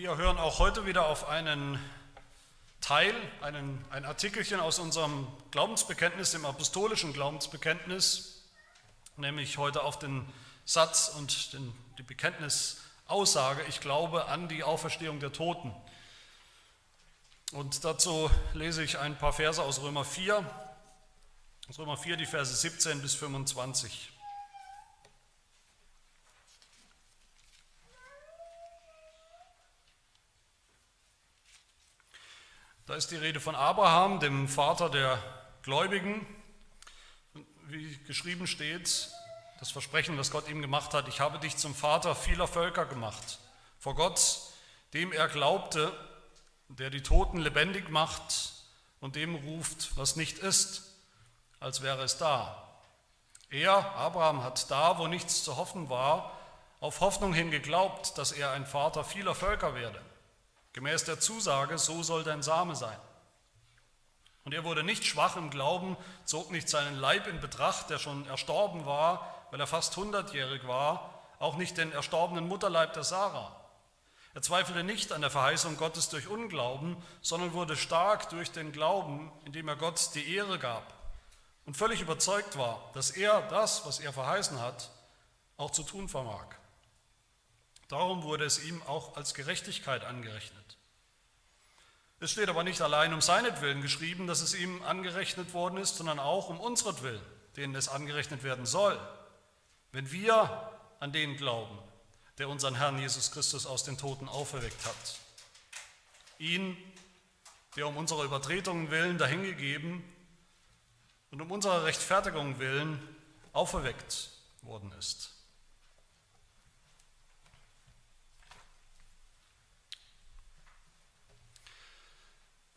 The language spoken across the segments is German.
Wir hören auch heute wieder auf einen Teil, einen, ein Artikelchen aus unserem Glaubensbekenntnis, dem apostolischen Glaubensbekenntnis, nämlich heute auf den Satz und den, die Bekenntnisaussage, ich glaube an die Auferstehung der Toten. Und dazu lese ich ein paar Verse aus Römer 4, aus Römer 4, die Verse 17 bis 25. Da ist die Rede von Abraham, dem Vater der Gläubigen. Wie geschrieben steht, das Versprechen, das Gott ihm gemacht hat, ich habe dich zum Vater vieler Völker gemacht. Vor Gott, dem er glaubte, der die Toten lebendig macht und dem ruft, was nicht ist, als wäre es da. Er, Abraham, hat da, wo nichts zu hoffen war, auf Hoffnung hin geglaubt, dass er ein Vater vieler Völker werde. Gemäß der Zusage, so soll dein Same sein. Und er wurde nicht schwach im Glauben, zog nicht seinen Leib in Betracht, der schon erstorben war, weil er fast hundertjährig war, auch nicht den erstorbenen Mutterleib der Sarah. Er zweifelte nicht an der Verheißung Gottes durch Unglauben, sondern wurde stark durch den Glauben, indem er Gott die Ehre gab und völlig überzeugt war, dass er das, was er verheißen hat, auch zu tun vermag. Darum wurde es ihm auch als Gerechtigkeit angerechnet. Es steht aber nicht allein um seinetwillen geschrieben, dass es ihm angerechnet worden ist, sondern auch um unseretwillen, denen es angerechnet werden soll, wenn wir an den glauben, der unseren Herrn Jesus Christus aus den Toten auferweckt hat. Ihn, der um unserer Übertretungen willen dahingegeben und um unserer Rechtfertigung willen auferweckt worden ist.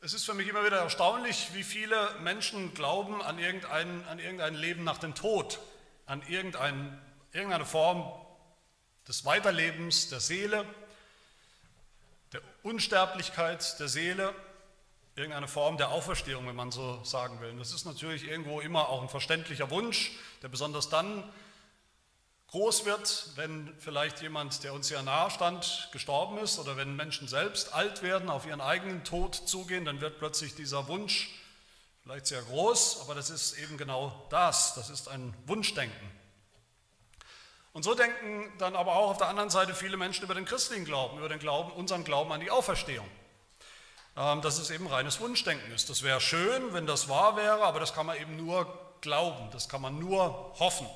Es ist für mich immer wieder erstaunlich, wie viele Menschen glauben an irgendein, an irgendein Leben nach dem Tod, an irgendein, irgendeine Form des Weiterlebens der Seele, der Unsterblichkeit der Seele, irgendeine Form der Auferstehung, wenn man so sagen will. Und das ist natürlich irgendwo immer auch ein verständlicher Wunsch, der besonders dann groß wird, wenn vielleicht jemand, der uns ja nahe stand, gestorben ist oder wenn Menschen selbst alt werden, auf ihren eigenen Tod zugehen, dann wird plötzlich dieser Wunsch vielleicht sehr groß, aber das ist eben genau das, das ist ein Wunschdenken. Und so denken dann aber auch auf der anderen Seite viele Menschen über den christlichen Glauben, über den Glauben, unseren Glauben an die Auferstehung. Ähm, dass es eben reines Wunschdenken ist. Das wäre schön, wenn das wahr wäre, aber das kann man eben nur glauben, das kann man nur hoffen.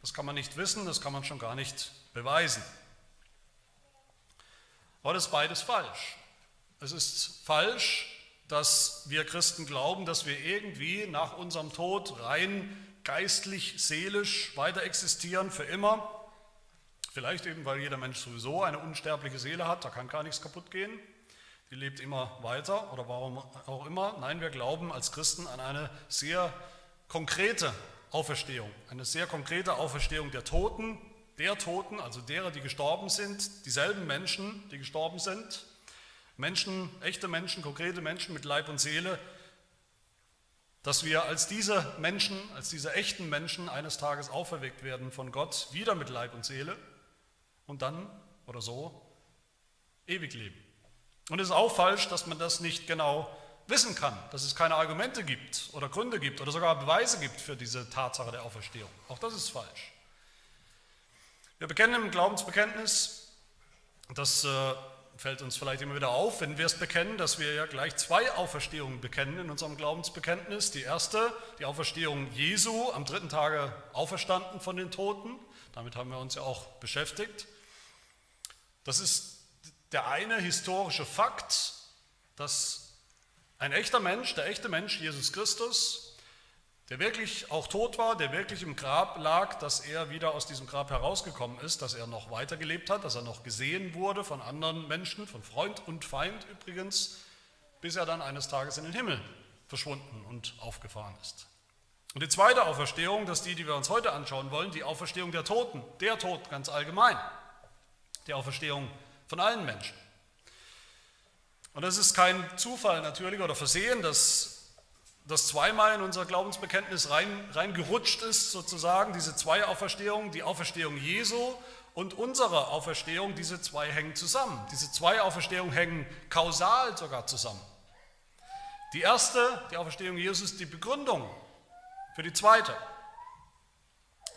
Das kann man nicht wissen, das kann man schon gar nicht beweisen. Aber das ist beides falsch. Es ist falsch, dass wir Christen glauben, dass wir irgendwie nach unserem Tod rein geistlich, seelisch weiter existieren für immer. Vielleicht eben, weil jeder Mensch sowieso eine unsterbliche Seele hat, da kann gar nichts kaputt gehen. Die lebt immer weiter oder warum auch immer. Nein, wir glauben als Christen an eine sehr konkrete Auferstehung, eine sehr konkrete Auferstehung der Toten, der Toten, also derer, die gestorben sind, dieselben Menschen, die gestorben sind, Menschen, echte Menschen, konkrete Menschen mit Leib und Seele, dass wir als diese Menschen, als diese echten Menschen eines Tages auferweckt werden von Gott, wieder mit Leib und Seele und dann oder so ewig leben. Und es ist auch falsch, dass man das nicht genau wissen kann, dass es keine Argumente gibt oder Gründe gibt oder sogar Beweise gibt für diese Tatsache der Auferstehung. Auch das ist falsch. Wir bekennen im Glaubensbekenntnis, das äh, fällt uns vielleicht immer wieder auf, wenn wir es bekennen, dass wir ja gleich zwei Auferstehungen bekennen in unserem Glaubensbekenntnis. Die erste, die Auferstehung Jesu, am dritten Tage auferstanden von den Toten. Damit haben wir uns ja auch beschäftigt. Das ist der eine historische Fakt, dass ein echter Mensch, der echte Mensch, Jesus Christus, der wirklich auch tot war, der wirklich im Grab lag, dass er wieder aus diesem Grab herausgekommen ist, dass er noch weitergelebt hat, dass er noch gesehen wurde von anderen Menschen, von Freund und Feind übrigens, bis er dann eines Tages in den Himmel verschwunden und aufgefahren ist. Und die zweite Auferstehung, das ist die, die wir uns heute anschauen wollen, die Auferstehung der Toten, der Tod ganz allgemein, die Auferstehung von allen Menschen. Und es ist kein Zufall natürlich oder Versehen, dass, das zweimal in unser Glaubensbekenntnis rein, reingerutscht ist, sozusagen, diese zwei Auferstehungen, die Auferstehung Jesu und unsere Auferstehung, diese zwei hängen zusammen. Diese zwei Auferstehungen hängen kausal sogar zusammen. Die erste, die Auferstehung Jesus, ist die Begründung für die zweite.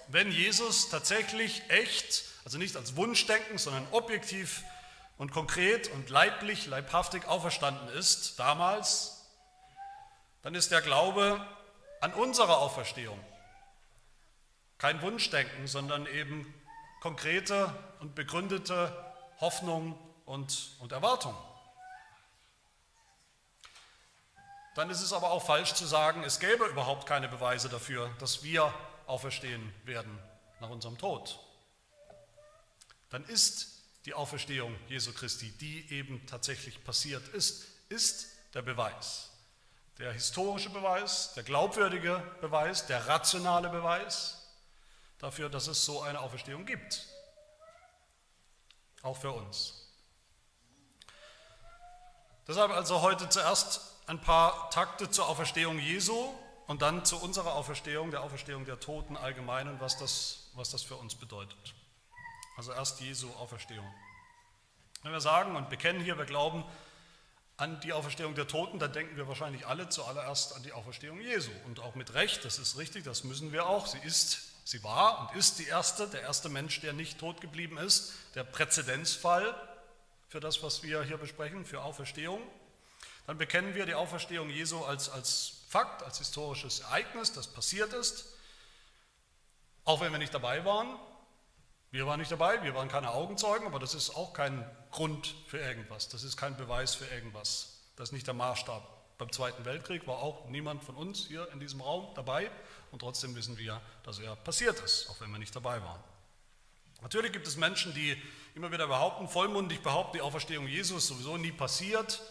Wenn Jesus tatsächlich echt, also nicht als Wunschdenken, sondern objektiv und konkret und leiblich, leibhaftig auferstanden ist, damals, dann ist der Glaube an unsere Auferstehung kein Wunschdenken, sondern eben konkrete und begründete Hoffnung und, und Erwartung. Dann ist es aber auch falsch zu sagen, es gäbe überhaupt keine Beweise dafür, dass wir auferstehen werden nach unserem Tod. Dann ist die Auferstehung Jesu Christi, die eben tatsächlich passiert ist, ist der Beweis. Der historische Beweis, der glaubwürdige Beweis, der rationale Beweis dafür, dass es so eine Auferstehung gibt. Auch für uns. Deshalb also heute zuerst ein paar Takte zur Auferstehung Jesu und dann zu unserer Auferstehung, der Auferstehung der Toten allgemein und was das, was das für uns bedeutet. Also erst Jesu Auferstehung. Wenn wir sagen und bekennen hier, wir glauben an die Auferstehung der Toten, dann denken wir wahrscheinlich alle zuallererst an die Auferstehung Jesu. Und auch mit Recht, das ist richtig, das müssen wir auch. Sie ist, sie war und ist die erste, der erste Mensch, der nicht tot geblieben ist, der Präzedenzfall für das, was wir hier besprechen, für Auferstehung. Dann bekennen wir die Auferstehung Jesu als, als Fakt, als historisches Ereignis, das passiert ist, auch wenn wir nicht dabei waren. Wir waren nicht dabei, wir waren keine Augenzeugen, aber das ist auch kein Grund für irgendwas. Das ist kein Beweis für irgendwas. Das ist nicht der Maßstab. Beim Zweiten Weltkrieg war auch niemand von uns hier in diesem Raum dabei und trotzdem wissen wir, dass er passiert ist, auch wenn wir nicht dabei waren. Natürlich gibt es Menschen, die immer wieder behaupten, vollmundig behaupten, die Auferstehung Jesus sowieso nie passiert.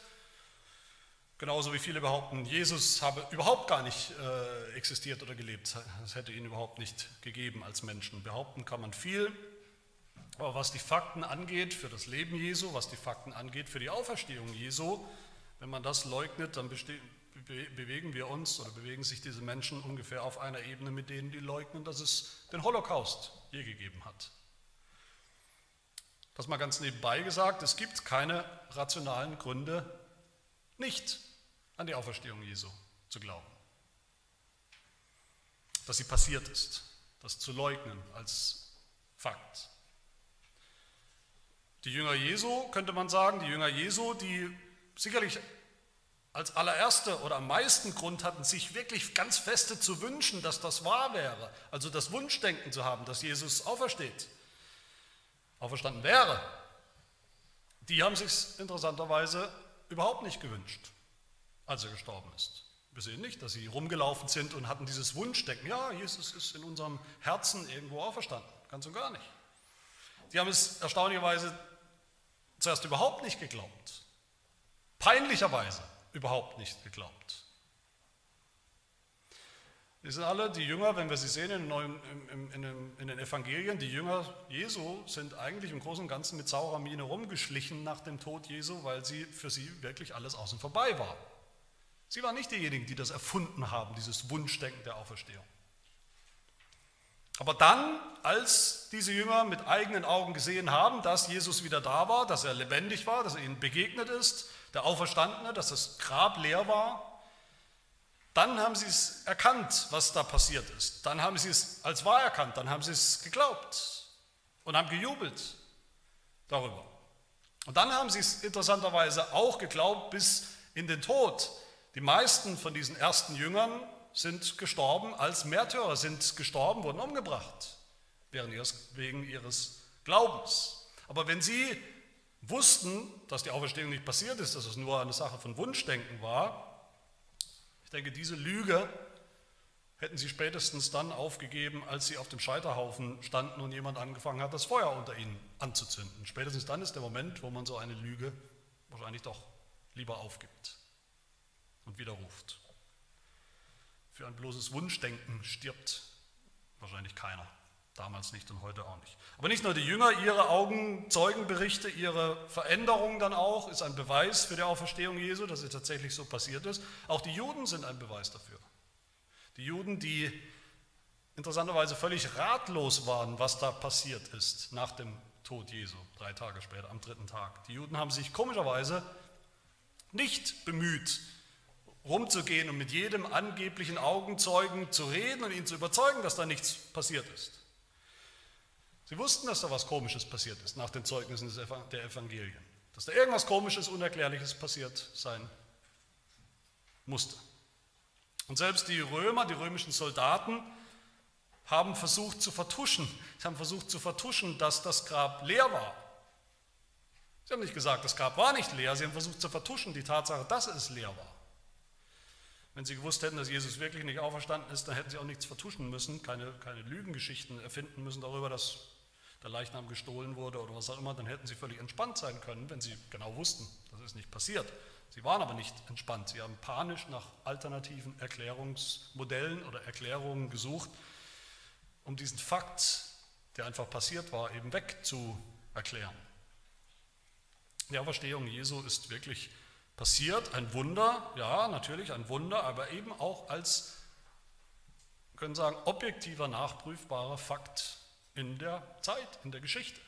Genauso wie viele behaupten, Jesus habe überhaupt gar nicht äh, existiert oder gelebt. Es hätte ihn überhaupt nicht gegeben als Menschen. Behaupten kann man viel, aber was die Fakten angeht für das Leben Jesu, was die Fakten angeht für die Auferstehung Jesu, wenn man das leugnet, dann bewegen wir uns oder bewegen sich diese Menschen ungefähr auf einer Ebene mit denen, die leugnen, dass es den Holocaust je gegeben hat. Das mal ganz nebenbei gesagt, es gibt keine rationalen Gründe, nicht an die Auferstehung Jesu zu glauben. Dass sie passiert ist, das zu leugnen als Fakt. Die Jünger Jesu, könnte man sagen, die Jünger Jesu, die sicherlich als allererste oder am meisten Grund hatten, sich wirklich ganz feste zu wünschen, dass das wahr wäre. Also das Wunschdenken zu haben, dass Jesus aufersteht, auferstanden wäre. Die haben sich interessanterweise überhaupt nicht gewünscht, als er gestorben ist. Wir sehen nicht, dass sie rumgelaufen sind und hatten dieses Wunschdenken, ja, Jesus ist in unserem Herzen irgendwo auferstanden. Ganz und gar nicht. Die haben es erstaunlicherweise zuerst überhaupt nicht geglaubt. Peinlicherweise überhaupt nicht geglaubt. Die sind alle, die Jünger, wenn wir sie sehen in, neuen, in, in, in, den Evangelien, die Jünger Jesu sind eigentlich im Großen und Ganzen mit saurer Miene rumgeschlichen nach dem Tod Jesu, weil sie für sie wirklich alles außen vorbei war. Sie waren nicht diejenigen, die das erfunden haben, dieses Wunschdenken der Auferstehung. Aber dann, als diese Jünger mit eigenen Augen gesehen haben, dass Jesus wieder da war, dass er lebendig war, dass er ihnen begegnet ist, der Auferstandene, dass das Grab leer war, dann haben sie es erkannt, was da passiert ist. Dann haben sie es als wahr erkannt, dann haben sie es geglaubt und haben gejubelt darüber. Und dann haben sie es interessanterweise auch geglaubt bis in den Tod. Die meisten von diesen ersten Jüngern sind gestorben als Märtyrer, sind gestorben, wurden umgebracht wegen ihres Glaubens. Aber wenn sie wussten, dass die Auferstehung nicht passiert ist, dass es nur eine Sache von Wunschdenken war, ich denke, diese Lüge hätten sie spätestens dann aufgegeben, als sie auf dem Scheiterhaufen standen und jemand angefangen hat, das Feuer unter ihnen anzuzünden. Spätestens dann ist der Moment, wo man so eine Lüge wahrscheinlich doch lieber aufgibt und widerruft. Für ein bloßes Wunschdenken stirbt wahrscheinlich keiner Damals nicht und heute auch nicht. Aber nicht nur die Jünger, ihre Augenzeugenberichte, ihre Veränderung dann auch, ist ein Beweis für die Auferstehung Jesu, dass es tatsächlich so passiert ist. Auch die Juden sind ein Beweis dafür. Die Juden, die interessanterweise völlig ratlos waren, was da passiert ist nach dem Tod Jesu, drei Tage später, am dritten Tag. Die Juden haben sich komischerweise nicht bemüht, rumzugehen und mit jedem angeblichen Augenzeugen zu reden und ihn zu überzeugen, dass da nichts passiert ist. Sie wussten, dass da was Komisches passiert ist nach den Zeugnissen der Evangelien. Dass da irgendwas Komisches, Unerklärliches passiert sein musste. Und selbst die Römer, die römischen Soldaten, haben versucht zu vertuschen. Sie haben versucht zu vertuschen, dass das Grab leer war. Sie haben nicht gesagt, das Grab war nicht leer, sie haben versucht zu vertuschen die Tatsache, dass es leer war. Wenn sie gewusst hätten, dass Jesus wirklich nicht auferstanden ist, dann hätten sie auch nichts vertuschen müssen, keine, keine Lügengeschichten erfinden müssen darüber, dass der Leichnam gestohlen wurde oder was auch immer, dann hätten sie völlig entspannt sein können, wenn sie genau wussten, das ist nicht passiert. Sie waren aber nicht entspannt. Sie haben panisch nach alternativen Erklärungsmodellen oder Erklärungen gesucht, um diesen Fakt, der einfach passiert war, eben wegzuerklären. Die Auferstehung Jesu ist wirklich passiert, ein Wunder, ja, natürlich ein Wunder, aber eben auch als, können sagen, objektiver, nachprüfbarer Fakt in der Zeit, in der Geschichte.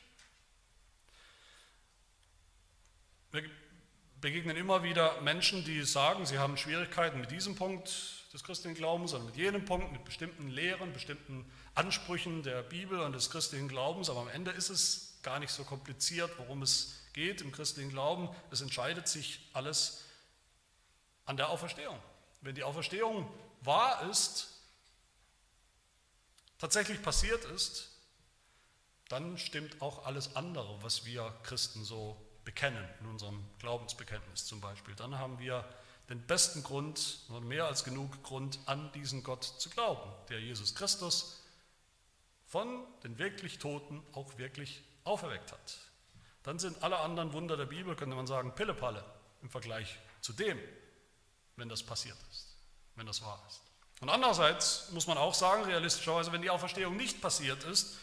Wir begegnen immer wieder Menschen, die sagen, sie haben Schwierigkeiten mit diesem Punkt des christlichen Glaubens oder mit jenem Punkt, mit bestimmten Lehren, bestimmten Ansprüchen der Bibel und des christlichen Glaubens, aber am Ende ist es gar nicht so kompliziert, worum es geht im christlichen Glauben. Es entscheidet sich alles an der Auferstehung. Wenn die Auferstehung wahr ist, tatsächlich passiert ist, dann stimmt auch alles andere, was wir Christen so bekennen, in unserem Glaubensbekenntnis zum Beispiel. Dann haben wir den besten Grund, und mehr als genug Grund, an diesen Gott zu glauben, der Jesus Christus von den wirklich Toten auch wirklich auferweckt hat. Dann sind alle anderen Wunder der Bibel, könnte man sagen, Pillepalle im Vergleich zu dem, wenn das passiert ist, wenn das wahr ist. Und andererseits muss man auch sagen, realistischerweise, wenn die Auferstehung nicht passiert ist,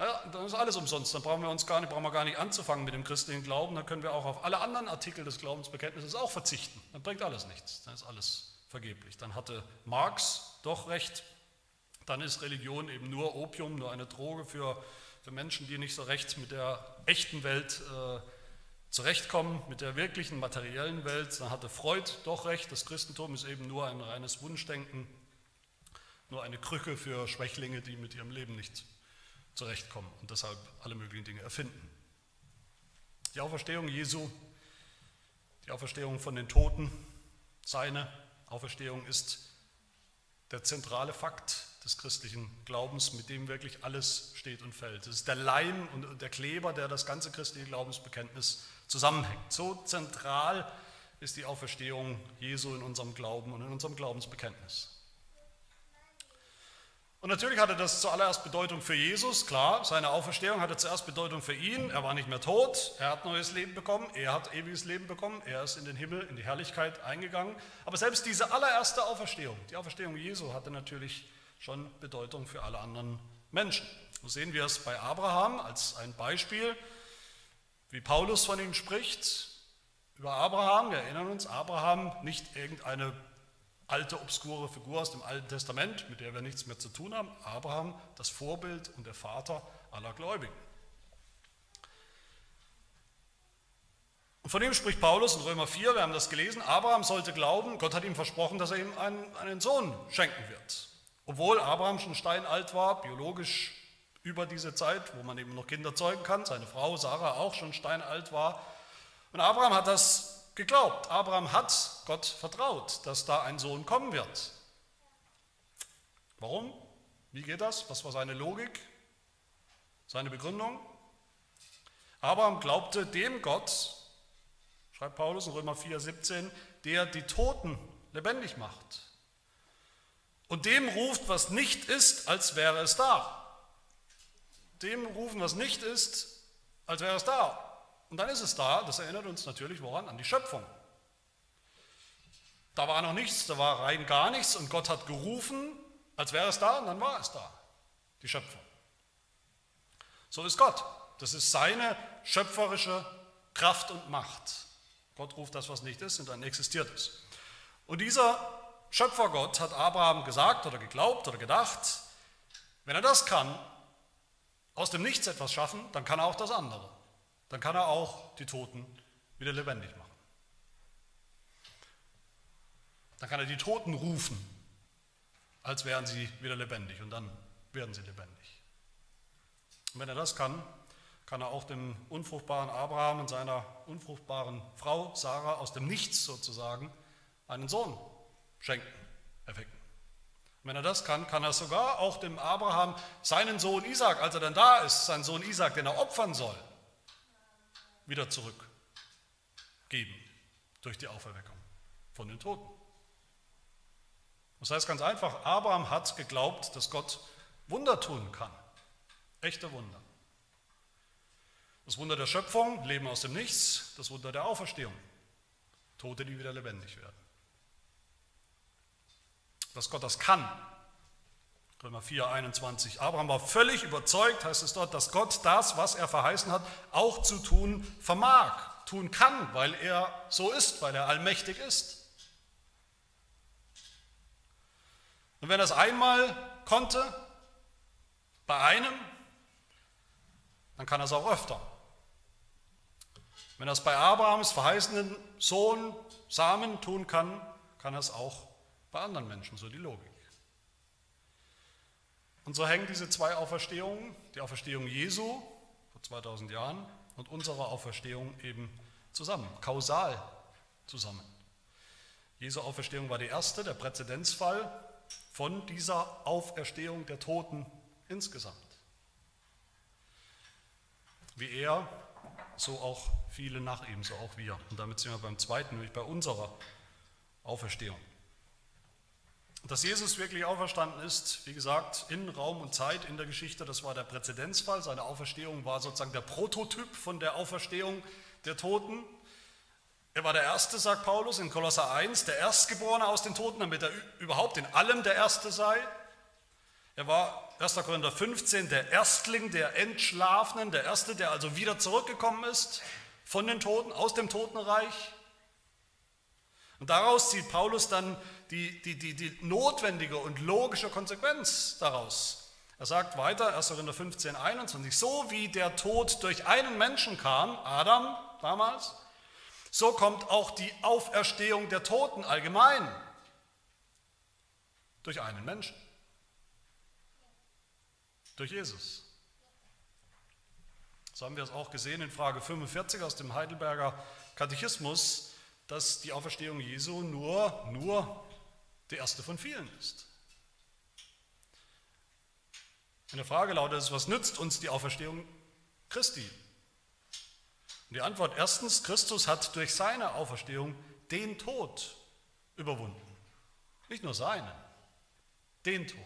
ja, dann ist alles umsonst. Dann brauchen wir uns gar nicht, brauchen wir gar nicht anzufangen mit dem christlichen Glauben. Dann können wir auch auf alle anderen Artikel des Glaubensbekenntnisses auch verzichten. Dann bringt alles nichts. Dann ist alles vergeblich. Dann hatte Marx doch recht. Dann ist Religion eben nur Opium, nur eine Droge für, für Menschen, die nicht so recht mit der echten Welt äh, zurechtkommen, mit der wirklichen materiellen Welt. Dann hatte Freud doch recht. Das Christentum ist eben nur ein reines Wunschdenken, nur eine Krücke für Schwächlinge, die mit ihrem Leben nicht zurechtkommen und deshalb alle möglichen Dinge erfinden. Die Auferstehung Jesu, die Auferstehung von den Toten, seine Auferstehung ist der zentrale Fakt des christlichen Glaubens, mit dem wirklich alles steht und fällt. Es ist der Leim und der Kleber, der das ganze christliche Glaubensbekenntnis zusammenhängt. So zentral ist die Auferstehung Jesu in unserem Glauben und in unserem Glaubensbekenntnis. Und natürlich hatte das zuallererst Bedeutung für Jesus, klar, seine Auferstehung hatte zuerst Bedeutung für ihn, er war nicht mehr tot, er hat neues Leben bekommen, er hat ewiges Leben bekommen, er ist in den Himmel, in die Herrlichkeit eingegangen. Aber selbst diese allererste Auferstehung, die Auferstehung Jesu, hatte natürlich schon Bedeutung für alle anderen Menschen. So sehen wir es bei Abraham als ein Beispiel, wie Paulus von ihm spricht. Über Abraham, wir erinnern uns, Abraham nicht irgendeine alte, obskure Figur aus dem Alten Testament, mit der wir nichts mehr zu tun haben. Abraham, das Vorbild und der Vater aller Gläubigen. Und von ihm spricht Paulus in Römer 4, wir haben das gelesen, Abraham sollte glauben, Gott hat ihm versprochen, dass er ihm einen, einen Sohn schenken wird. Obwohl Abraham schon steinalt war, biologisch über diese Zeit, wo man eben noch Kinder zeugen kann, seine Frau Sarah auch schon steinalt war. Und Abraham hat das geglaubt. Abraham hat Gott vertraut, dass da ein Sohn kommen wird. Warum? Wie geht das? Was war seine Logik? Seine Begründung? Abraham glaubte dem Gott, schreibt Paulus in Römer 4, 17, der die Toten lebendig macht. Und dem ruft, was nicht ist, als wäre es da. Dem rufen, was nicht ist, als wäre es da. Und dann ist es da, das erinnert uns natürlich woran? An die Schöpfung. Da war noch nichts, da war rein gar nichts und Gott hat gerufen, als wäre es da und dann war es da, die Schöpfung. So ist Gott. Das ist seine schöpferische Kraft und Macht. Gott ruft das, was nicht ist, und dann existiert es. Und dieser Schöpfergott hat Abraham gesagt oder geglaubt oder gedacht, wenn er das kann, aus dem Nichts etwas schaffen, dann kann er auch das andere. Dann kann er auch die Toten wieder lebendig machen. Dann kann er die Toten rufen, als wären sie wieder lebendig und dann werden sie lebendig. Und wenn er das kann, kann er auch dem unfruchtbaren Abraham und seiner unfruchtbaren Frau Sarah aus dem Nichts sozusagen einen Sohn schenken, erwecken. Wenn er das kann, kann er sogar auch dem Abraham seinen Sohn Isaac, als er dann da ist, seinen Sohn Isaac, den er opfern soll, wieder zurückgeben durch die Auferweckung von den Toten. Das heißt ganz einfach, Abraham hat geglaubt, dass Gott Wunder tun kann. Echte Wunder. Das Wunder der Schöpfung, Leben aus dem Nichts, das Wunder der Auferstehung, Tote, die wieder lebendig werden dass Gott das kann. Römer 4, 21. Abraham war völlig überzeugt, heißt es dort, dass Gott das, was er verheißen hat, auch zu tun vermag, tun kann, weil er so ist, weil er allmächtig ist. Und wenn er es einmal konnte, bei einem, dann kann er es auch öfter. Wenn er es bei Abrahams verheißenen Sohn Samen tun kann, kann er es auch bei anderen Menschen, so die Logik. Und so hängen diese zwei Auferstehungen, die Auferstehung Jesu vor 2000 Jahren und unsere Auferstehung eben zusammen, kausal zusammen. Jesu Auferstehung war die erste, der Präzedenzfall von dieser Auferstehung der Toten insgesamt. Wie er, so auch viele nach ihm, so auch wir. Und damit sind wir beim zweiten, nämlich bei unserer Auferstehung. Dass Jesus wirklich auferstanden ist, wie gesagt, in Raum und Zeit in der Geschichte, das war der Präzedenzfall. Seine Auferstehung war sozusagen der Prototyp von der Auferstehung der Toten. Er war der Erste, sagt Paulus in Kolosser 1, der Erstgeborene aus den Toten, damit er überhaupt in allem der Erste sei. Er war 1. Korinther 15 der Erstling der Entschlafenen, der Erste, der also wieder zurückgekommen ist von den Toten, aus dem Totenreich. Und daraus zieht Paulus dann die, die, die, die notwendige und logische Konsequenz daraus. Er sagt weiter, 1. Korinther 15, 21, so wie der Tod durch einen Menschen kam, Adam damals, so kommt auch die Auferstehung der Toten allgemein durch einen Menschen, durch Jesus. So haben wir es auch gesehen in Frage 45 aus dem Heidelberger Katechismus, dass die Auferstehung Jesu nur, nur die erste von vielen ist. Eine Frage lautet es, was nützt uns die Auferstehung Christi? Und die Antwort erstens, Christus hat durch seine Auferstehung den Tod überwunden. Nicht nur seinen, den Tod.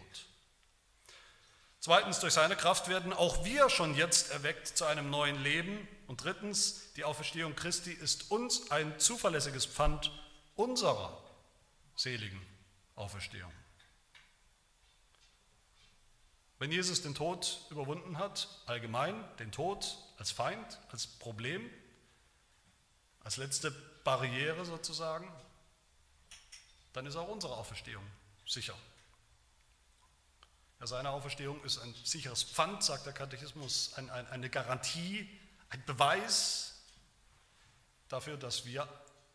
Zweitens, durch seine Kraft werden auch wir schon jetzt erweckt zu einem neuen Leben. Und drittens, die Auferstehung Christi ist uns ein zuverlässiges Pfand unserer seligen Auferstehung. Wenn Jesus den Tod überwunden hat, allgemein den Tod als Feind, als Problem, als letzte Barriere sozusagen, dann ist auch unsere Auferstehung sicher. Ja, seine Auferstehung ist ein sicheres Pfand, sagt der Katechismus, ein, ein, eine Garantie, ein Beweis dafür, dass wir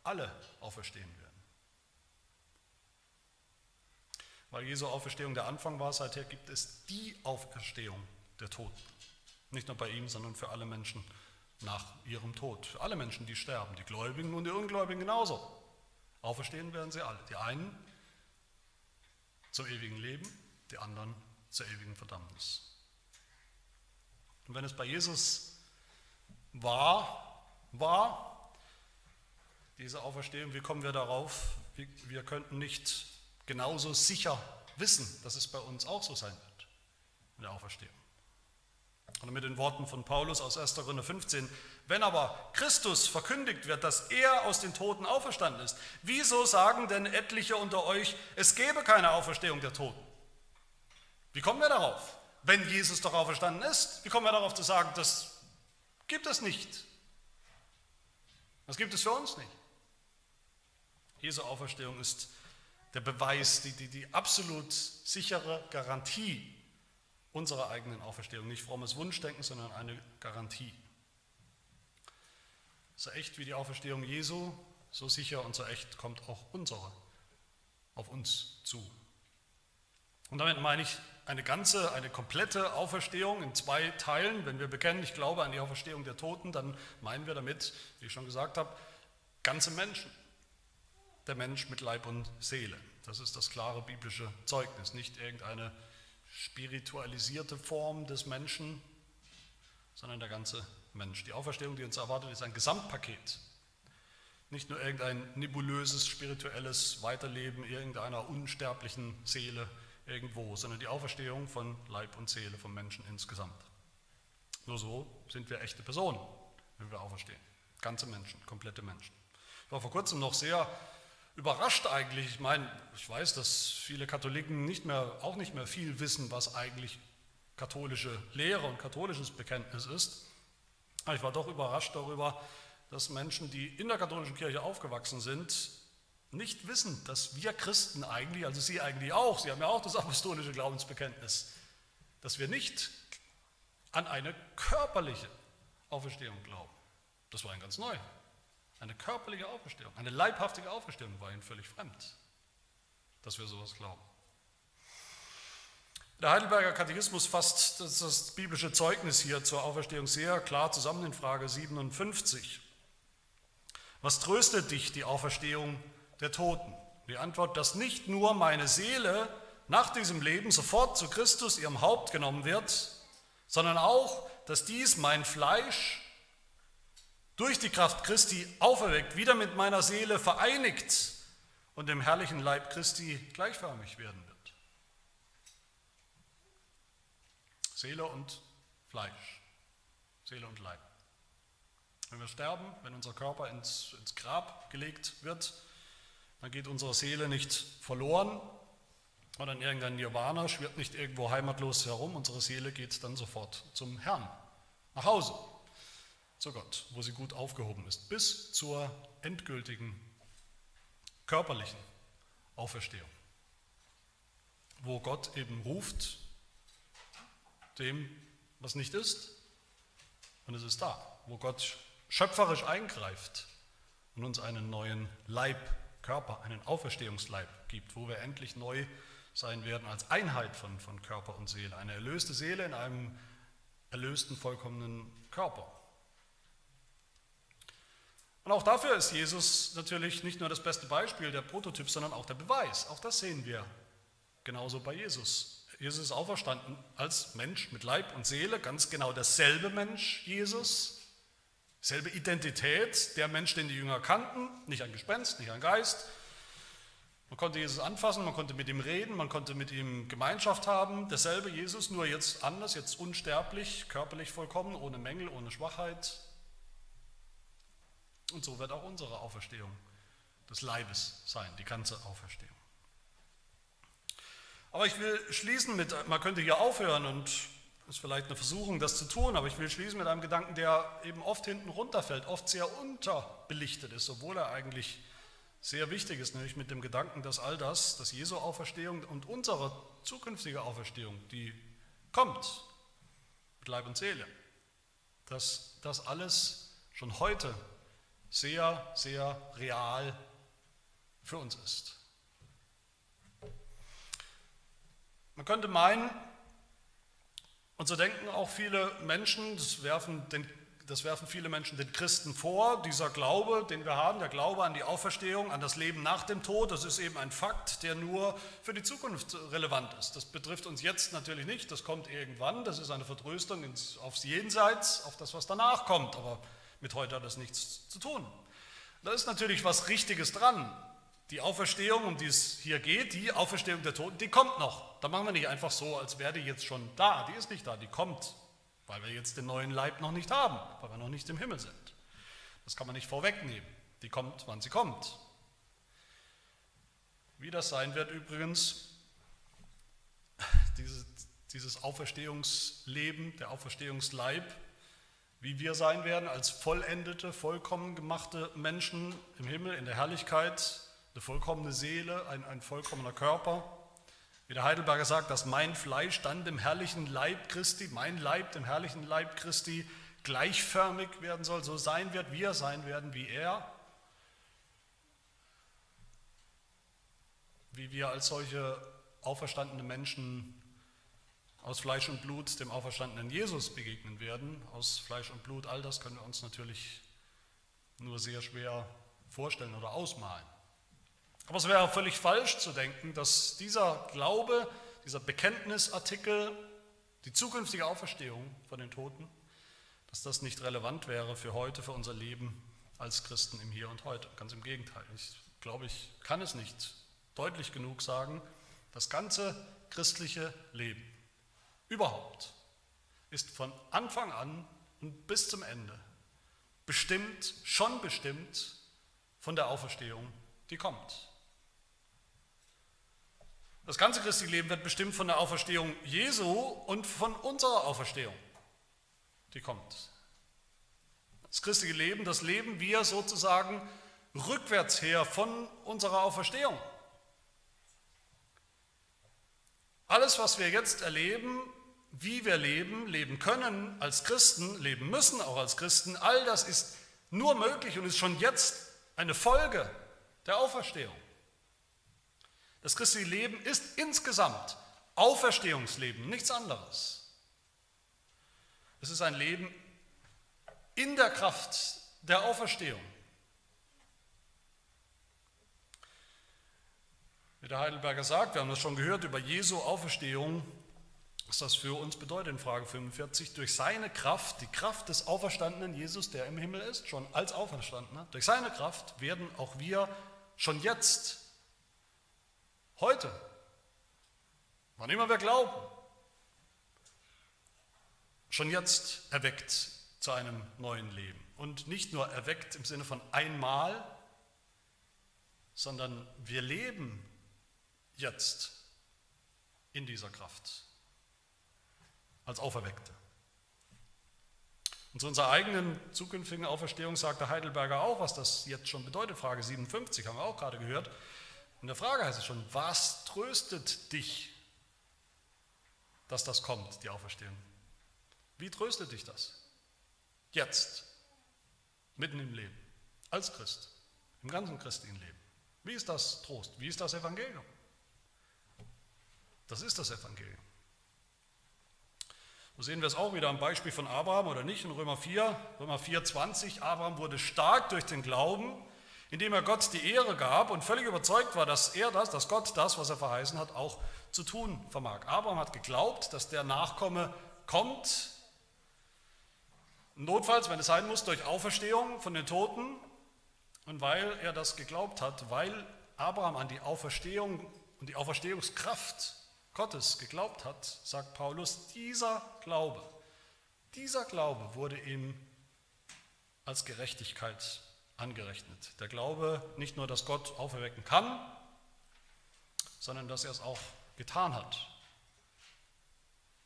alle auferstehen werden. Weil Jesu Auferstehung der Anfang war, seither gibt es die Auferstehung der Toten. Nicht nur bei ihm, sondern für alle Menschen nach ihrem Tod. Für alle Menschen, die sterben, die Gläubigen und die Ungläubigen genauso. Auferstehen werden sie alle. Die einen zum ewigen Leben, die anderen zur ewigen Verdammnis. Und wenn es bei Jesus war, war, diese Auferstehung, wie kommen wir darauf? Wir könnten nicht genauso sicher wissen, dass es bei uns auch so sein wird in der Auferstehung. Und mit den Worten von Paulus aus 1. Korinther 15, wenn aber Christus verkündigt wird, dass er aus den Toten auferstanden ist, wieso sagen denn etliche unter euch, es gebe keine Auferstehung der Toten? Wie kommen wir darauf? wenn Jesus doch auferstanden ist? Wie kommen wir darauf zu sagen, das gibt es nicht? Das gibt es für uns nicht. Jesu Auferstehung ist der Beweis, die, die, die absolut sichere Garantie unserer eigenen Auferstehung. Nicht frommes Wunschdenken, sondern eine Garantie. So echt wie die Auferstehung Jesu, so sicher und so echt kommt auch unsere auf uns zu. Und damit meine ich eine ganze, eine komplette Auferstehung in zwei Teilen. Wenn wir bekennen, ich glaube an die Auferstehung der Toten, dann meinen wir damit, wie ich schon gesagt habe, ganze Menschen. Der Mensch mit Leib und Seele. Das ist das klare biblische Zeugnis, nicht irgendeine spiritualisierte Form des Menschen, sondern der ganze Mensch. Die Auferstehung, die uns erwartet, ist ein Gesamtpaket. Nicht nur irgendein nebulöses spirituelles Weiterleben irgendeiner unsterblichen Seele, irgendwo, sondern die Auferstehung von Leib und Seele vom Menschen insgesamt. Nur so sind wir echte Personen, wenn wir auferstehen. Ganze Menschen, komplette Menschen. Ich war vor kurzem noch sehr überrascht eigentlich. Ich meine, ich weiß, dass viele Katholiken nicht mehr, auch nicht mehr viel wissen, was eigentlich katholische Lehre und katholisches Bekenntnis ist. Aber ich war doch überrascht darüber, dass Menschen, die in der katholischen Kirche aufgewachsen sind, nicht wissen, dass wir Christen eigentlich, also Sie eigentlich auch, Sie haben ja auch das apostolische Glaubensbekenntnis, dass wir nicht an eine körperliche Auferstehung glauben. Das war ihnen ganz neu. Eine körperliche Auferstehung, eine leibhaftige Auferstehung war ihnen völlig fremd, dass wir sowas glauben. Der Heidelberger Katechismus fasst das, das biblische Zeugnis hier zur Auferstehung sehr klar zusammen in Frage 57. Was tröstet dich die Auferstehung der Toten? Die Antwort, dass nicht nur meine Seele nach diesem Leben sofort zu Christus, ihrem Haupt, genommen wird, sondern auch, dass dies mein Fleisch durch die Kraft Christi auferweckt, wieder mit meiner Seele vereinigt und dem herrlichen Leib Christi gleichförmig werden wird. Seele und Fleisch, Seele und Leib. Wenn wir sterben, wenn unser Körper ins, ins Grab gelegt wird, dann geht unsere Seele nicht verloren oder in irgendein Nirvana, schwirrt nicht irgendwo heimatlos herum. Unsere Seele geht dann sofort zum Herrn, nach Hause, zu Gott, wo sie gut aufgehoben ist, bis zur endgültigen körperlichen Auferstehung, wo Gott eben ruft dem, was nicht ist, und es ist da, wo Gott schöpferisch eingreift und uns einen neuen Leib Körper, einen Auferstehungsleib gibt, wo wir endlich neu sein werden als Einheit von, von Körper und Seele. Eine erlöste Seele in einem erlösten, vollkommenen Körper. Und auch dafür ist Jesus natürlich nicht nur das beste Beispiel, der Prototyp, sondern auch der Beweis. Auch das sehen wir genauso bei Jesus. Jesus ist auferstanden als Mensch mit Leib und Seele, ganz genau dasselbe Mensch, Jesus, Selbe Identität, der Mensch, den die Jünger kannten, nicht ein Gespenst, nicht ein Geist. Man konnte Jesus anfassen, man konnte mit ihm reden, man konnte mit ihm Gemeinschaft haben. Derselbe Jesus, nur jetzt anders, jetzt unsterblich, körperlich vollkommen, ohne Mängel, ohne Schwachheit. Und so wird auch unsere Auferstehung des Leibes sein, die ganze Auferstehung. Aber ich will schließen mit, man könnte hier aufhören und ist vielleicht eine Versuchung, das zu tun, aber ich will schließen mit einem Gedanken, der eben oft hinten runterfällt, oft sehr unterbelichtet ist, obwohl er eigentlich sehr wichtig ist, nämlich mit dem Gedanken, dass all das, dass Jesu Auferstehung und unsere zukünftige Auferstehung, die kommt, mit Leib und Seele, dass das alles schon heute sehr, sehr real für uns ist. Man könnte meinen, und so denken auch viele Menschen, das werfen, den, das werfen viele Menschen den Christen vor, dieser Glaube, den wir haben, der Glaube an die Auferstehung, an das Leben nach dem Tod, das ist eben ein Fakt, der nur für die Zukunft relevant ist. Das betrifft uns jetzt natürlich nicht, das kommt irgendwann, das ist eine Vertröstung ins, aufs Jenseits, auf das, was danach kommt, aber mit heute hat das nichts zu tun. Da ist natürlich was Richtiges dran. Die Auferstehung, um die es hier geht, die Auferstehung der Toten, die kommt noch. Da machen wir nicht einfach so, als wäre die jetzt schon da. Die ist nicht da, die kommt, weil wir jetzt den neuen Leib noch nicht haben, weil wir noch nicht im Himmel sind. Das kann man nicht vorwegnehmen. Die kommt, wann sie kommt. Wie das sein wird übrigens, diese, dieses Auferstehungsleben, der Auferstehungsleib, wie wir sein werden als vollendete, vollkommen gemachte Menschen im Himmel, in der Herrlichkeit, eine vollkommene Seele, ein, ein vollkommener Körper. Wie der Heidelberger sagt, dass mein Fleisch dann dem herrlichen Leib Christi, mein Leib dem herrlichen Leib Christi gleichförmig werden soll, so sein wird, wir sein werden wie er. Wie wir als solche auferstandene Menschen aus Fleisch und Blut dem auferstandenen Jesus begegnen werden. Aus Fleisch und Blut, all das können wir uns natürlich nur sehr schwer vorstellen oder ausmalen. Aber es wäre völlig falsch zu denken, dass dieser Glaube, dieser Bekenntnisartikel, die zukünftige Auferstehung von den Toten, dass das nicht relevant wäre für heute, für unser Leben als Christen im Hier und Heute. Ganz im Gegenteil. Ich glaube, ich kann es nicht deutlich genug sagen. Das ganze christliche Leben überhaupt ist von Anfang an und bis zum Ende bestimmt, schon bestimmt von der Auferstehung, die kommt. Das ganze christliche Leben wird bestimmt von der Auferstehung Jesu und von unserer Auferstehung, die kommt. Das christliche Leben, das leben wir sozusagen rückwärts her von unserer Auferstehung. Alles, was wir jetzt erleben, wie wir leben, leben können als Christen, leben müssen auch als Christen, all das ist nur möglich und ist schon jetzt eine Folge der Auferstehung. Das christliche Leben ist insgesamt Auferstehungsleben, nichts anderes. Es ist ein Leben in der Kraft der Auferstehung. Wie der Heidelberger sagt, wir haben das schon gehört, über Jesu Auferstehung, was das für uns bedeutet in Frage 45, durch seine Kraft, die Kraft des auferstandenen Jesus, der im Himmel ist, schon als Auferstandener, durch seine Kraft werden auch wir schon jetzt Heute, wann immer wir glauben, schon jetzt erweckt zu einem neuen Leben. Und nicht nur erweckt im Sinne von einmal, sondern wir leben jetzt in dieser Kraft als Auferweckte. Und zu unserer eigenen zukünftigen Auferstehung sagt der Heidelberger auch, was das jetzt schon bedeutet. Frage 57 haben wir auch gerade gehört. In der Frage heißt es schon, was tröstet dich, dass das kommt, die Auferstehung? Wie tröstet dich das? Jetzt, mitten im Leben, als Christ, im ganzen christlichen Leben. Wie ist das Trost? Wie ist das Evangelium? Das ist das Evangelium. So sehen wir es auch wieder am Beispiel von Abraham oder nicht in Römer 4, Römer 4, 20. Abraham wurde stark durch den Glauben indem er Gott die Ehre gab und völlig überzeugt war, dass er das, dass Gott das, was er verheißen hat, auch zu tun vermag. Abraham hat geglaubt, dass der Nachkomme kommt, notfalls, wenn es sein muss, durch Auferstehung von den Toten. Und weil er das geglaubt hat, weil Abraham an die Auferstehung und die Auferstehungskraft Gottes geglaubt hat, sagt Paulus, dieser Glaube, dieser Glaube wurde ihm als Gerechtigkeit angerechnet. Der Glaube nicht nur, dass Gott auferwecken kann, sondern dass er es auch getan hat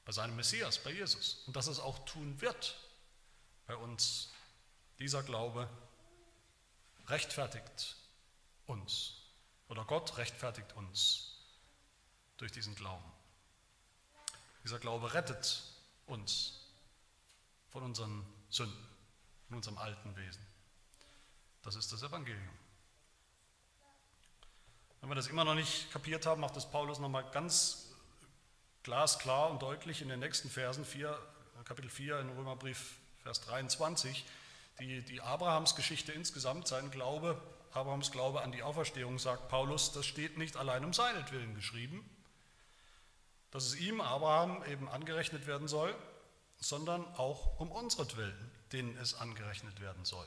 bei seinem Messias, bei Jesus. Und dass es auch tun wird bei uns. Dieser Glaube rechtfertigt uns oder Gott rechtfertigt uns durch diesen Glauben. Dieser Glaube rettet uns von unseren Sünden, von unserem alten Wesen. Das ist das Evangelium. Wenn wir das immer noch nicht kapiert haben, macht das Paulus nochmal ganz glasklar und deutlich in den nächsten Versen, 4, Kapitel 4 in Römerbrief, Vers 23, die, die Abrahams Geschichte insgesamt, sein Glaube, Abrahams Glaube an die Auferstehung, sagt Paulus, das steht nicht allein um seinetwillen geschrieben, dass es ihm, Abraham, eben angerechnet werden soll, sondern auch um unseretwillen, denen es angerechnet werden soll.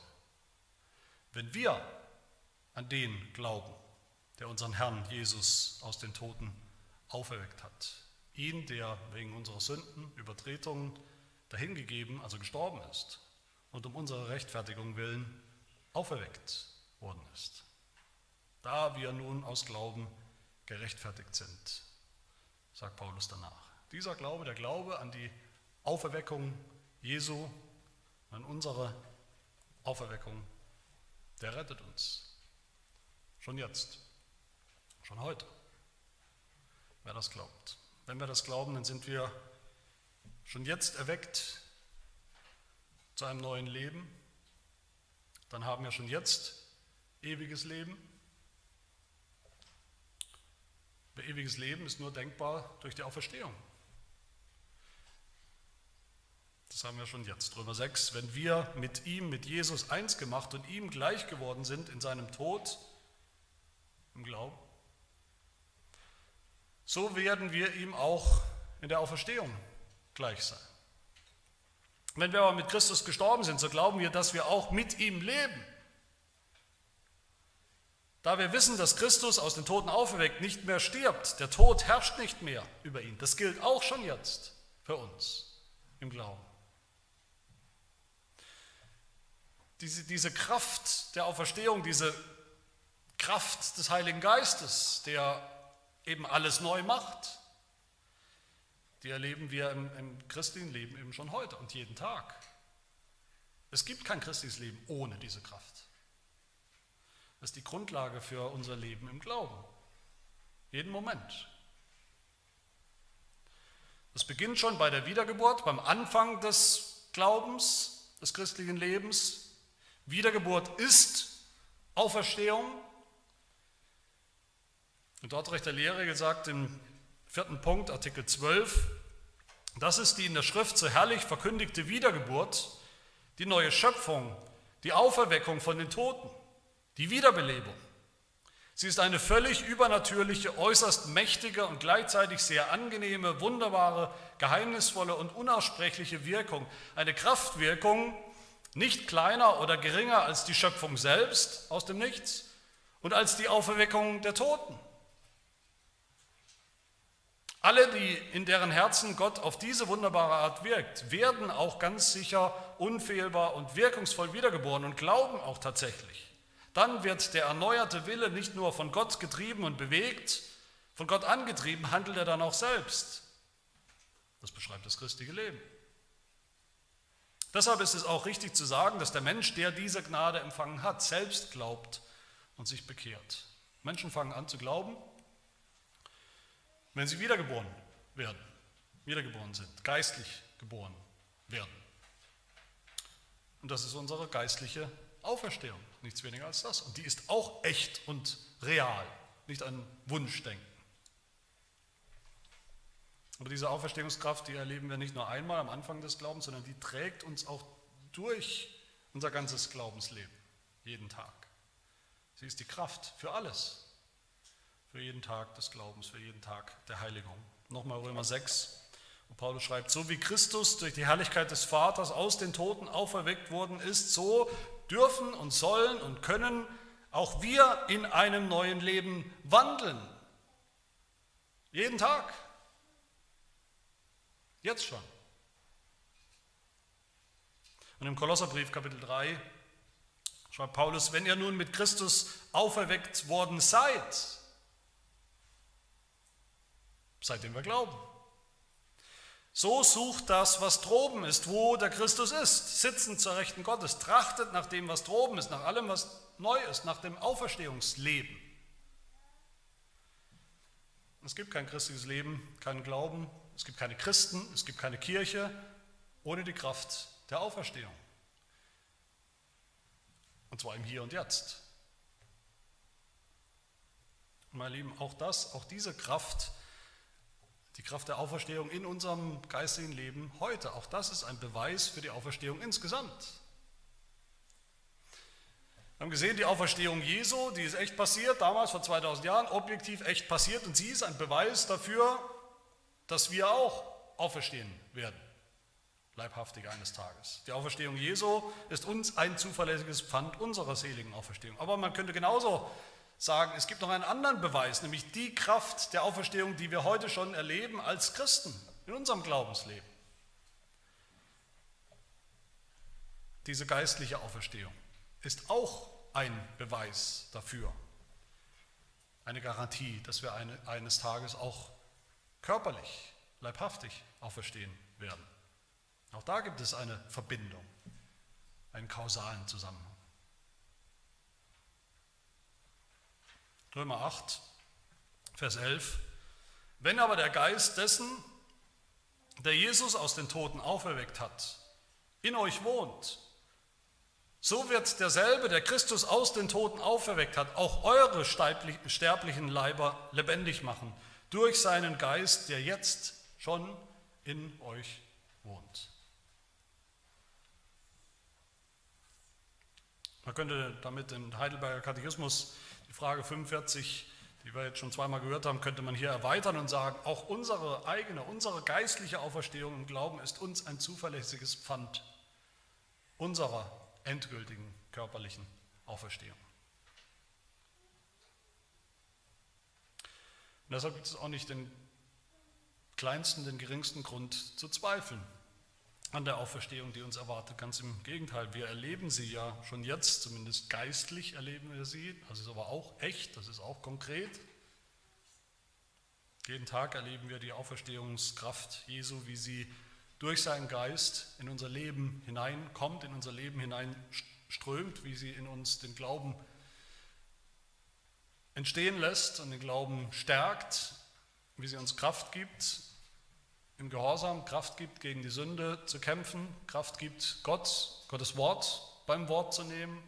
Wenn wir an den glauben, der unseren Herrn Jesus aus den Toten auferweckt hat, ihn, der wegen unserer Sünden, Übertretungen dahingegeben, also gestorben ist und um unsere Rechtfertigung willen auferweckt worden ist. Da wir nun aus Glauben gerechtfertigt sind, sagt Paulus danach. Dieser Glaube, der Glaube an die Auferweckung Jesu, an unsere Auferweckung, der rettet uns. Schon jetzt, schon heute, wer das glaubt. Wenn wir das glauben, dann sind wir schon jetzt erweckt zu einem neuen Leben. Dann haben wir schon jetzt ewiges Leben. Aber ewiges Leben ist nur denkbar durch die Auferstehung. Das haben wir schon jetzt. Römer 6, wenn wir mit ihm, mit Jesus eins gemacht und ihm gleich geworden sind in seinem Tod, im Glauben, so werden wir ihm auch in der Auferstehung gleich sein. Wenn wir aber mit Christus gestorben sind, so glauben wir, dass wir auch mit ihm leben. Da wir wissen, dass Christus aus den Toten auferweckt nicht mehr stirbt, der Tod herrscht nicht mehr über ihn. Das gilt auch schon jetzt für uns im Glauben. Diese, diese Kraft der Auferstehung, diese Kraft des Heiligen Geistes, der eben alles neu macht, die erleben wir im, im christlichen Leben eben schon heute und jeden Tag. Es gibt kein christliches Leben ohne diese Kraft. Ist die Grundlage für unser Leben im Glauben. Jeden Moment. Das beginnt schon bei der Wiedergeburt, beim Anfang des Glaubens, des christlichen Lebens. Wiedergeburt ist Auferstehung. Und dort recht der Lehre gesagt im vierten Punkt, Artikel 12, das ist die in der Schrift so herrlich verkündigte Wiedergeburt, die neue Schöpfung, die Auferweckung von den Toten. Die Wiederbelebung. Sie ist eine völlig übernatürliche, äußerst mächtige und gleichzeitig sehr angenehme, wunderbare, geheimnisvolle und unaussprechliche Wirkung. Eine Kraftwirkung, nicht kleiner oder geringer als die Schöpfung selbst aus dem Nichts und als die Auferweckung der Toten. Alle, die in deren Herzen Gott auf diese wunderbare Art wirkt, werden auch ganz sicher unfehlbar und wirkungsvoll wiedergeboren und glauben auch tatsächlich. Dann wird der erneuerte Wille nicht nur von Gott getrieben und bewegt, von Gott angetrieben, handelt er dann auch selbst. Das beschreibt das christliche Leben. Deshalb ist es auch richtig zu sagen, dass der Mensch, der diese Gnade empfangen hat, selbst glaubt und sich bekehrt. Menschen fangen an zu glauben, wenn sie wiedergeboren werden, wiedergeboren sind, geistlich geboren werden. Und das ist unsere geistliche Auferstehung, nichts weniger als das. Und die ist auch echt und real, nicht ein Wunschdenken. Aber diese Auferstehungskraft, die erleben wir nicht nur einmal am Anfang des Glaubens, sondern die trägt uns auch durch unser ganzes Glaubensleben, jeden Tag. Sie ist die Kraft für alles, für jeden Tag des Glaubens, für jeden Tag der Heiligung. Nochmal Römer 6, wo Paulus schreibt, so wie Christus durch die Herrlichkeit des Vaters aus den Toten auferweckt worden ist, so dürfen und sollen und können auch wir in einem neuen Leben wandeln. Jeden Tag. Jetzt schon. Und im Kolosserbrief Kapitel 3 schreibt Paulus, wenn ihr nun mit Christus auferweckt worden seid, seitdem wir glauben, so sucht das, was droben ist, wo der Christus ist, sitzend zur Rechten Gottes, trachtet nach dem, was droben ist, nach allem, was neu ist, nach dem Auferstehungsleben. Es gibt kein christliches Leben, keinen Glauben, es gibt keine Christen, es gibt keine Kirche ohne die Kraft der Auferstehung. Und zwar im Hier und Jetzt. Meine Lieben, auch das, auch diese Kraft die Kraft der Auferstehung in unserem geistigen Leben heute. Auch das ist ein Beweis für die Auferstehung insgesamt. Wir haben gesehen, die Auferstehung Jesu, die ist echt passiert, damals vor 2000 Jahren, objektiv echt passiert und sie ist ein Beweis dafür, dass wir auch auferstehen werden, leibhaftig eines Tages. Die Auferstehung Jesu ist uns ein zuverlässiges Pfand unserer seligen Auferstehung. Aber man könnte genauso sagen, es gibt noch einen anderen Beweis, nämlich die Kraft der Auferstehung, die wir heute schon erleben als Christen in unserem Glaubensleben. Diese geistliche Auferstehung ist auch ein Beweis dafür, eine Garantie, dass wir eine, eines Tages auch körperlich leibhaftig auferstehen werden. Auch da gibt es eine Verbindung, einen kausalen Zusammenhang. Römer 8, Vers 11. Wenn aber der Geist dessen, der Jesus aus den Toten auferweckt hat, in euch wohnt, so wird derselbe, der Christus aus den Toten auferweckt hat, auch eure sterblichen Leiber lebendig machen, durch seinen Geist, der jetzt schon in euch wohnt. Man könnte damit den Heidelberger Katechismus die Frage 45, die wir jetzt schon zweimal gehört haben, könnte man hier erweitern und sagen, auch unsere eigene, unsere geistliche Auferstehung im Glauben ist uns ein zuverlässiges Pfand unserer endgültigen körperlichen Auferstehung. Und deshalb gibt es auch nicht den kleinsten, den geringsten Grund zu zweifeln an der Auferstehung, die uns erwartet. Ganz im Gegenteil, wir erleben sie ja schon jetzt, zumindest geistlich erleben wir sie. Das ist aber auch echt, das ist auch konkret. Jeden Tag erleben wir die Auferstehungskraft Jesu, wie sie durch seinen Geist in unser Leben hineinkommt, in unser Leben hineinströmt, wie sie in uns den Glauben entstehen lässt und den Glauben stärkt, wie sie uns Kraft gibt, im Gehorsam Kraft gibt, gegen die Sünde zu kämpfen, Kraft gibt, Gott, Gottes Wort beim Wort zu nehmen,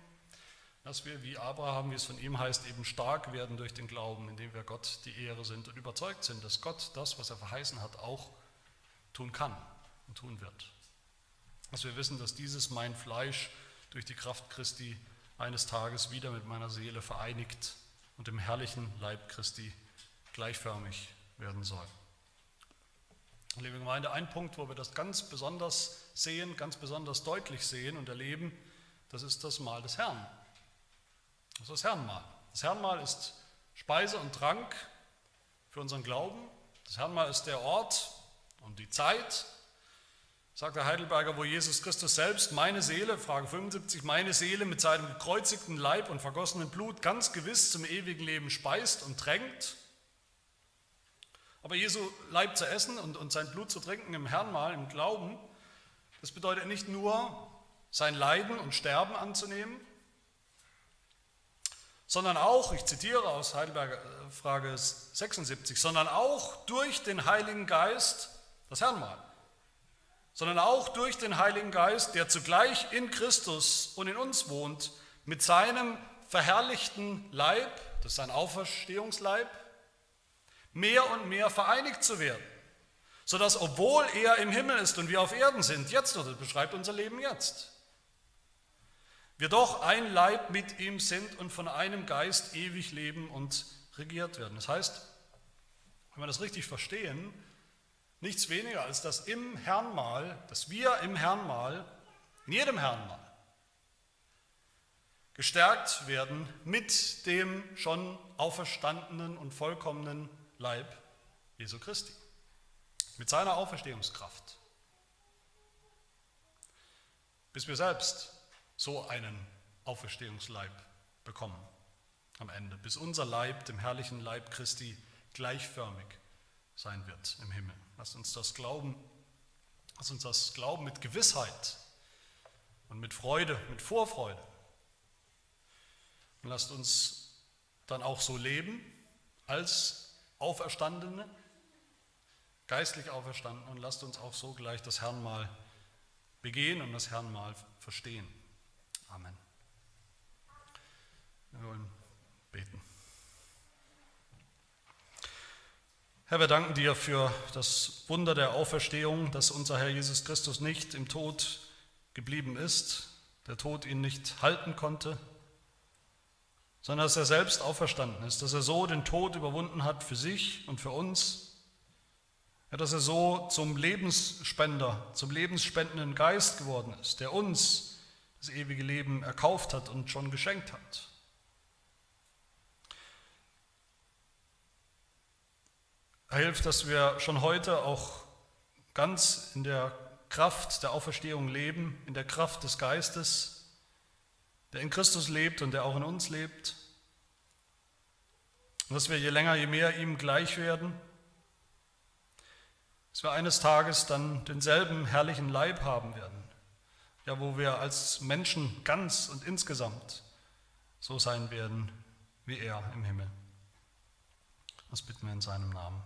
dass wir wie Abraham, wie es von ihm heißt, eben stark werden durch den Glauben, indem wir Gott die Ehre sind und überzeugt sind, dass Gott das, was er verheißen hat, auch tun kann und tun wird. Dass wir wissen, dass dieses mein Fleisch durch die Kraft Christi eines Tages wieder mit meiner Seele vereinigt und im herrlichen Leib Christi gleichförmig werden soll. Liebe Gemeinde, ein Punkt, wo wir das ganz besonders sehen, ganz besonders deutlich sehen und erleben, das ist das Mahl des Herrn. Das ist das Herrnmahl. Das Herrnmahl ist Speise und Trank für unseren Glauben. Das Herrnmahl ist der Ort und die Zeit, sagt der Heidelberger, wo Jesus Christus selbst meine Seele, Frage 75, meine Seele mit seinem gekreuzigten Leib und vergossenen Blut ganz gewiss zum ewigen Leben speist und tränkt aber Jesu Leib zu essen und, und sein Blut zu trinken im Herrnmal, im Glauben, das bedeutet nicht nur sein Leiden und Sterben anzunehmen, sondern auch, ich zitiere aus Heidelberger äh, Frage 76, sondern auch durch den Heiligen Geist das Herrnmal, sondern auch durch den Heiligen Geist, der zugleich in Christus und in uns wohnt, mit seinem verherrlichten Leib, das ist sein Auferstehungsleib, mehr und mehr vereinigt zu werden. Sodass, obwohl er im Himmel ist und wir auf Erden sind, jetzt, oder beschreibt unser Leben jetzt, wir doch ein Leib mit ihm sind und von einem Geist ewig leben und regiert werden. Das heißt, wenn wir das richtig verstehen, nichts weniger als dass im Herrnmal, dass wir im Herrnmal, in jedem Herrnmal, gestärkt werden mit dem schon auferstandenen und vollkommenen Leib Jesu Christi. Mit seiner Auferstehungskraft. Bis wir selbst so einen Auferstehungsleib bekommen am Ende. Bis unser Leib dem herrlichen Leib Christi gleichförmig sein wird im Himmel. Lasst uns das glauben. Lasst uns das glauben mit Gewissheit und mit Freude, mit Vorfreude. Und lasst uns dann auch so leben, als Auferstandene, geistlich Auferstanden und lasst uns auch so gleich das Herrn mal begehen und das Herrn mal verstehen. Amen. Wir wollen beten. Herr, wir danken dir für das Wunder der Auferstehung, dass unser Herr Jesus Christus nicht im Tod geblieben ist, der Tod ihn nicht halten konnte, sondern dass er selbst auferstanden ist, dass er so den Tod überwunden hat für sich und für uns, ja, dass er so zum Lebensspender, zum lebensspendenden Geist geworden ist, der uns das ewige Leben erkauft hat und schon geschenkt hat. Er hilft, dass wir schon heute auch ganz in der Kraft der Auferstehung leben, in der Kraft des Geistes, der in Christus lebt und der auch in uns lebt. Und dass wir je länger, je mehr ihm gleich werden, dass wir eines Tages dann denselben herrlichen Leib haben werden, ja, wo wir als Menschen ganz und insgesamt so sein werden wie er im Himmel. Das bitten wir in seinem Namen.